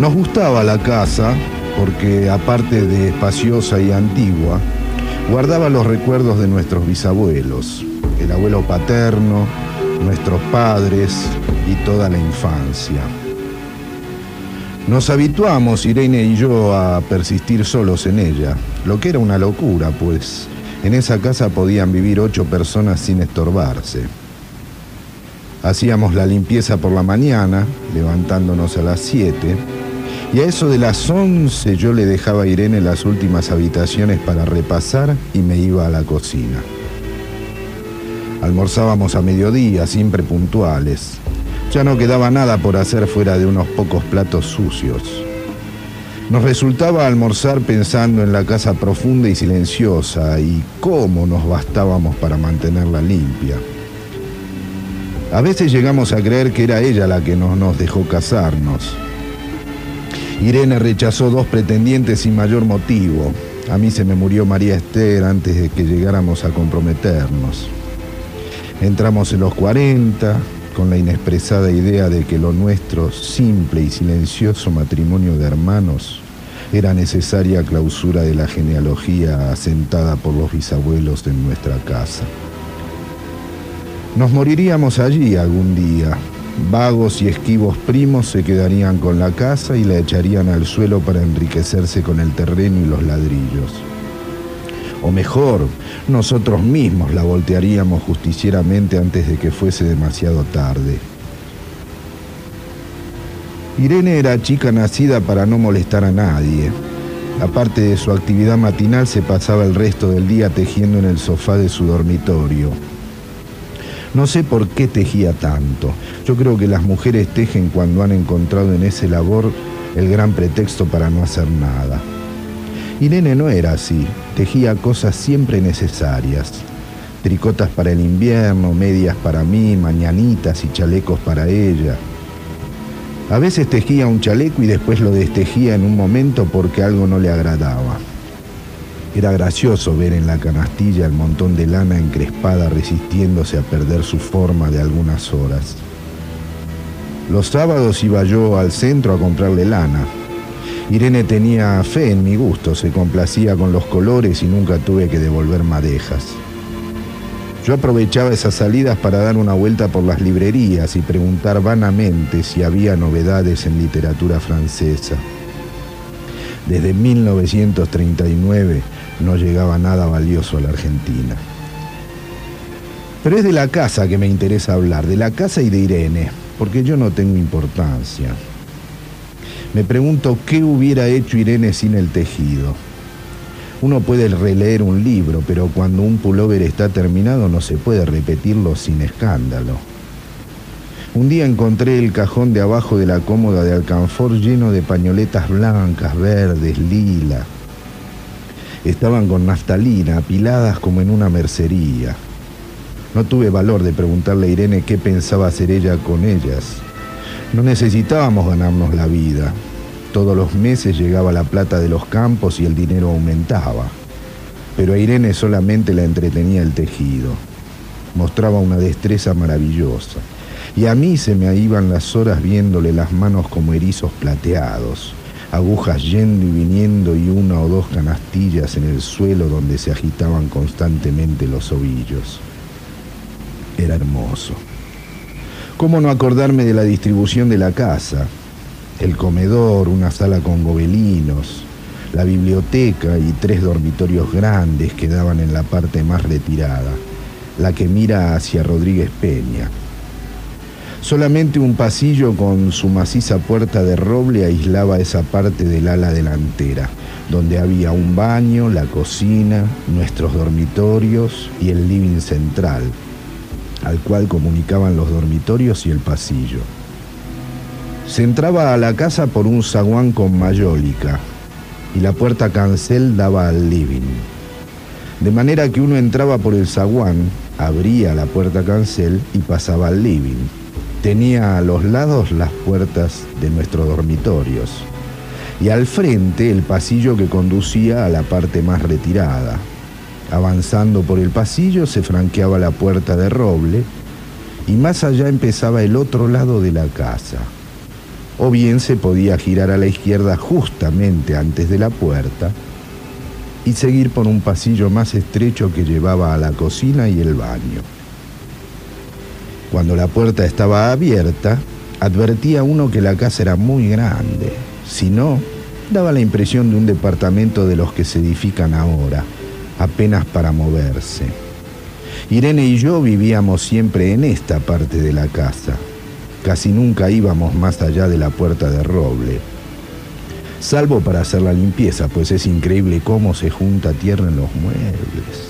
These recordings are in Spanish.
Nos gustaba la casa porque aparte de espaciosa y antigua, guardaba los recuerdos de nuestros bisabuelos, el abuelo paterno, nuestros padres y toda la infancia. Nos habituamos, Irene y yo, a persistir solos en ella, lo que era una locura, pues en esa casa podían vivir ocho personas sin estorbarse. Hacíamos la limpieza por la mañana, levantándonos a las siete, y a eso de las once yo le dejaba a Irene las últimas habitaciones para repasar y me iba a la cocina. Almorzábamos a mediodía, siempre puntuales. Ya no quedaba nada por hacer fuera de unos pocos platos sucios. Nos resultaba almorzar pensando en la casa profunda y silenciosa y cómo nos bastábamos para mantenerla limpia. A veces llegamos a creer que era ella la que no nos dejó casarnos. Irene rechazó dos pretendientes sin mayor motivo. A mí se me murió María Esther antes de que llegáramos a comprometernos. Entramos en los 40 con la inexpresada idea de que lo nuestro, simple y silencioso matrimonio de hermanos, era necesaria clausura de la genealogía asentada por los bisabuelos de nuestra casa. Nos moriríamos allí algún día. Vagos y esquivos primos se quedarían con la casa y la echarían al suelo para enriquecerse con el terreno y los ladrillos. O mejor, nosotros mismos la voltearíamos justicieramente antes de que fuese demasiado tarde. Irene era chica nacida para no molestar a nadie. Aparte de su actividad matinal, se pasaba el resto del día tejiendo en el sofá de su dormitorio. No sé por qué tejía tanto. Yo creo que las mujeres tejen cuando han encontrado en ese labor el gran pretexto para no hacer nada. Irene no era así, tejía cosas siempre necesarias. Tricotas para el invierno, medias para mí, mañanitas y chalecos para ella. A veces tejía un chaleco y después lo destejía en un momento porque algo no le agradaba. Era gracioso ver en la canastilla el montón de lana encrespada resistiéndose a perder su forma de algunas horas. Los sábados iba yo al centro a comprarle lana. Irene tenía fe en mi gusto, se complacía con los colores y nunca tuve que devolver madejas. Yo aprovechaba esas salidas para dar una vuelta por las librerías y preguntar vanamente si había novedades en literatura francesa. Desde 1939 no llegaba nada valioso a la Argentina. Pero es de la casa que me interesa hablar, de la casa y de Irene, porque yo no tengo importancia. Me pregunto qué hubiera hecho Irene sin el tejido. Uno puede releer un libro, pero cuando un pullover está terminado no se puede repetirlo sin escándalo. Un día encontré el cajón de abajo de la cómoda de alcanfor lleno de pañoletas blancas, verdes, lila. Estaban con naftalina, apiladas como en una mercería. No tuve valor de preguntarle a Irene qué pensaba hacer ella con ellas. No necesitábamos ganarnos la vida. Todos los meses llegaba la plata de los campos y el dinero aumentaba. Pero a Irene solamente la entretenía el tejido. Mostraba una destreza maravillosa. Y a mí se me iban las horas viéndole las manos como erizos plateados, agujas yendo y viniendo y una o dos canastillas en el suelo donde se agitaban constantemente los ovillos. Era hermoso. ¿Cómo no acordarme de la distribución de la casa? El comedor, una sala con gobelinos, la biblioteca y tres dormitorios grandes que daban en la parte más retirada, la que mira hacia Rodríguez Peña. Solamente un pasillo con su maciza puerta de roble aislaba esa parte del ala delantera, donde había un baño, la cocina, nuestros dormitorios y el living central, al cual comunicaban los dormitorios y el pasillo. Se entraba a la casa por un zaguán con mayólica y la puerta cancel daba al living. De manera que uno entraba por el zaguán, abría la puerta cancel y pasaba al living. Tenía a los lados las puertas de nuestros dormitorios y al frente el pasillo que conducía a la parte más retirada, Avanzando por el pasillo se franqueaba la puerta de roble y más allá empezaba el otro lado de la casa. o bien se podía girar a la izquierda justamente antes de la puerta y seguir por un pasillo más estrecho que llevaba a la cocina y el baño. Cuando la puerta estaba abierta, advertía uno que la casa era muy grande. Si no, daba la impresión de un departamento de los que se edifican ahora, apenas para moverse. Irene y yo vivíamos siempre en esta parte de la casa. Casi nunca íbamos más allá de la puerta de roble. Salvo para hacer la limpieza, pues es increíble cómo se junta tierra en los muebles.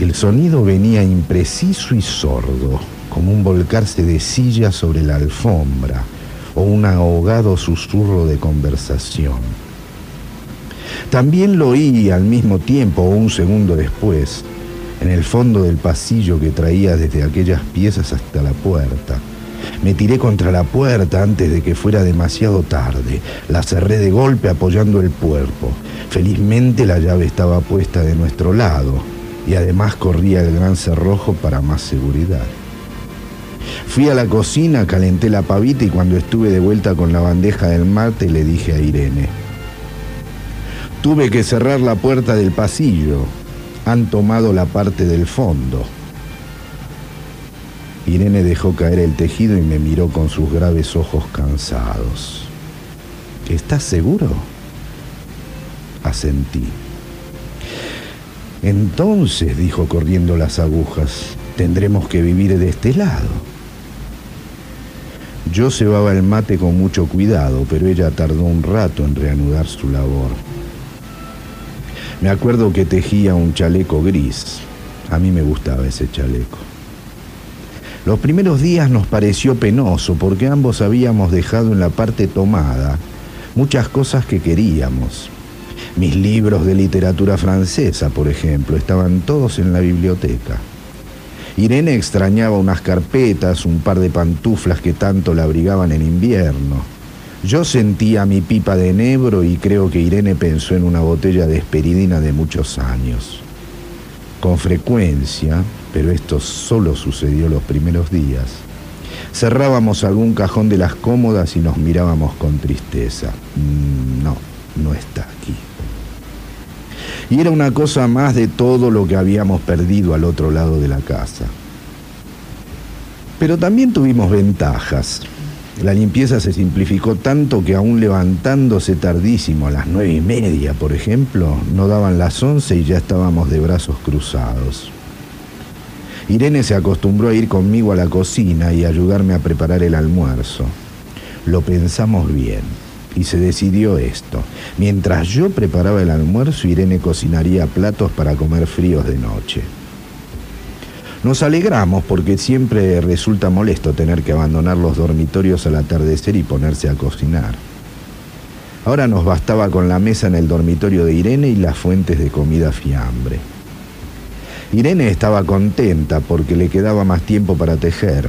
El sonido venía impreciso y sordo, como un volcarse de silla sobre la alfombra o un ahogado susurro de conversación. También lo oí al mismo tiempo o un segundo después en el fondo del pasillo que traía desde aquellas piezas hasta la puerta. Me tiré contra la puerta antes de que fuera demasiado tarde. La cerré de golpe apoyando el cuerpo. Felizmente la llave estaba puesta de nuestro lado y además corría el gran cerrojo para más seguridad. Fui a la cocina, calenté la pavita y cuando estuve de vuelta con la bandeja del mate le dije a Irene, tuve que cerrar la puerta del pasillo, han tomado la parte del fondo. Irene dejó caer el tejido y me miró con sus graves ojos cansados. ¿Estás seguro? Asentí. Entonces, dijo corriendo las agujas, tendremos que vivir de este lado. Yo cebaba el mate con mucho cuidado, pero ella tardó un rato en reanudar su labor. Me acuerdo que tejía un chaleco gris. A mí me gustaba ese chaleco. Los primeros días nos pareció penoso porque ambos habíamos dejado en la parte tomada muchas cosas que queríamos. Mis libros de literatura francesa, por ejemplo, estaban todos en la biblioteca. Irene extrañaba unas carpetas, un par de pantuflas que tanto la abrigaban en invierno. Yo sentía mi pipa de enebro y creo que Irene pensó en una botella de esperidina de muchos años. Con frecuencia, pero esto solo sucedió los primeros días, cerrábamos algún cajón de las cómodas y nos mirábamos con tristeza. Mm, no, no está aquí. Y era una cosa más de todo lo que habíamos perdido al otro lado de la casa. Pero también tuvimos ventajas. La limpieza se simplificó tanto que aún levantándose tardísimo, a las nueve y media, por ejemplo, no daban las once y ya estábamos de brazos cruzados. Irene se acostumbró a ir conmigo a la cocina y ayudarme a preparar el almuerzo. Lo pensamos bien y se decidió esto. Mientras yo preparaba el almuerzo, Irene cocinaría platos para comer fríos de noche. Nos alegramos porque siempre resulta molesto tener que abandonar los dormitorios al atardecer y ponerse a cocinar. Ahora nos bastaba con la mesa en el dormitorio de Irene y las fuentes de comida fiambre. Irene estaba contenta porque le quedaba más tiempo para tejer.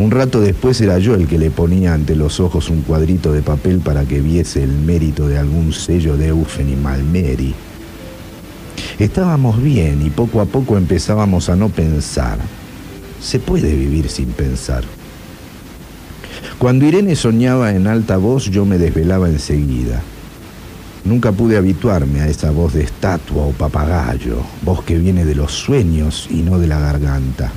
Un rato después era yo el que le ponía ante los ojos un cuadrito de papel para que viese el mérito de algún sello de Eufen y Malmeri. Estábamos bien y poco a poco empezábamos a no pensar. Se puede vivir sin pensar. Cuando Irene soñaba en alta voz yo me desvelaba enseguida. Nunca pude habituarme a esa voz de estatua o papagayo, voz que viene de los sueños y no de la garganta.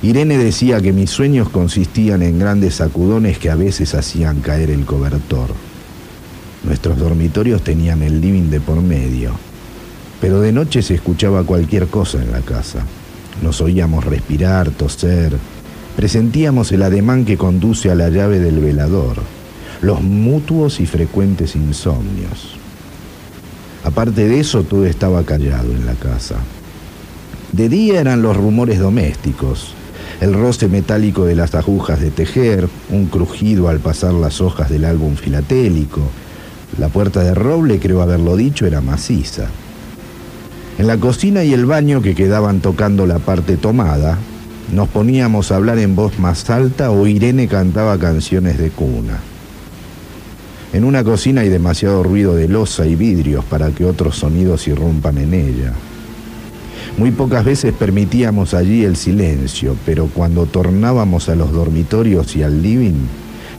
Irene decía que mis sueños consistían en grandes sacudones que a veces hacían caer el cobertor. Nuestros dormitorios tenían el living de por medio, pero de noche se escuchaba cualquier cosa en la casa. Nos oíamos respirar, toser, presentíamos el ademán que conduce a la llave del velador, los mutuos y frecuentes insomnios. Aparte de eso, todo estaba callado en la casa. De día eran los rumores domésticos, el roce metálico de las agujas de tejer, un crujido al pasar las hojas del álbum filatélico. La puerta de roble, creo haberlo dicho, era maciza. En la cocina y el baño que quedaban tocando la parte tomada, nos poníamos a hablar en voz más alta o Irene cantaba canciones de cuna. En una cocina hay demasiado ruido de losa y vidrios para que otros sonidos irrumpan en ella. Muy pocas veces permitíamos allí el silencio, pero cuando tornábamos a los dormitorios y al living,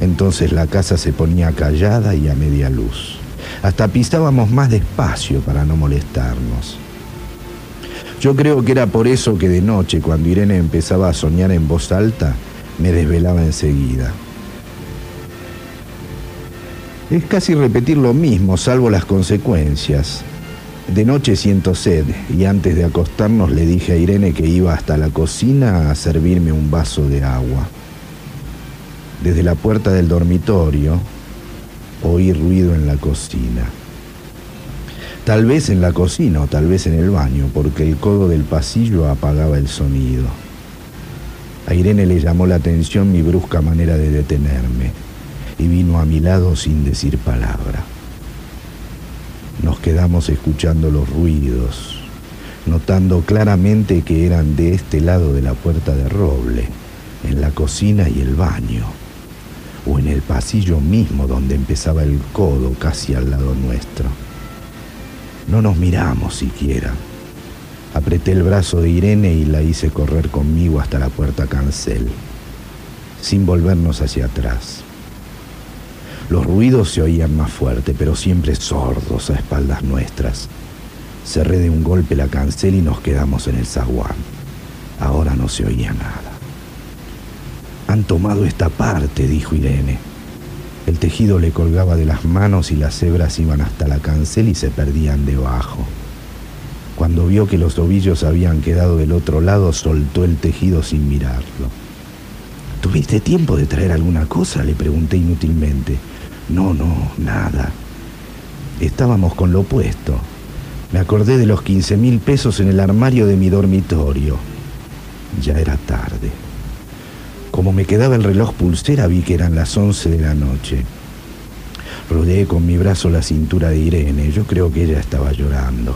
entonces la casa se ponía callada y a media luz. Hasta pisábamos más despacio para no molestarnos. Yo creo que era por eso que de noche, cuando Irene empezaba a soñar en voz alta, me desvelaba enseguida. Es casi repetir lo mismo, salvo las consecuencias. De noche siento sed y antes de acostarnos le dije a Irene que iba hasta la cocina a servirme un vaso de agua. Desde la puerta del dormitorio oí ruido en la cocina. Tal vez en la cocina o tal vez en el baño, porque el codo del pasillo apagaba el sonido. A Irene le llamó la atención mi brusca manera de detenerme y vino a mi lado sin decir palabra. Nos quedamos escuchando los ruidos, notando claramente que eran de este lado de la puerta de roble, en la cocina y el baño, o en el pasillo mismo donde empezaba el codo casi al lado nuestro. No nos miramos siquiera. Apreté el brazo de Irene y la hice correr conmigo hasta la puerta cancel, sin volvernos hacia atrás. Los ruidos se oían más fuerte, pero siempre sordos a espaldas nuestras. Cerré de un golpe la cancel y nos quedamos en el zaguán. Ahora no se oía nada. Han tomado esta parte, dijo Irene. El tejido le colgaba de las manos y las hebras iban hasta la cancel y se perdían debajo. Cuando vio que los ovillos habían quedado del otro lado, soltó el tejido sin mirarlo. ¿Tuviste tiempo de traer alguna cosa? Le pregunté inútilmente. No, no, nada. Estábamos con lo opuesto. Me acordé de los 15 mil pesos en el armario de mi dormitorio. Ya era tarde. Como me quedaba el reloj pulsera, vi que eran las 11 de la noche. Rodeé con mi brazo la cintura de Irene. Yo creo que ella estaba llorando.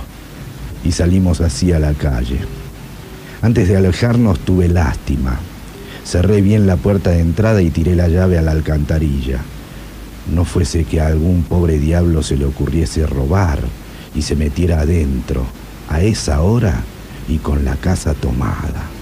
Y salimos así a la calle. Antes de alejarnos tuve lástima. Cerré bien la puerta de entrada y tiré la llave a la alcantarilla no fuese que a algún pobre diablo se le ocurriese robar y se metiera adentro a esa hora y con la casa tomada.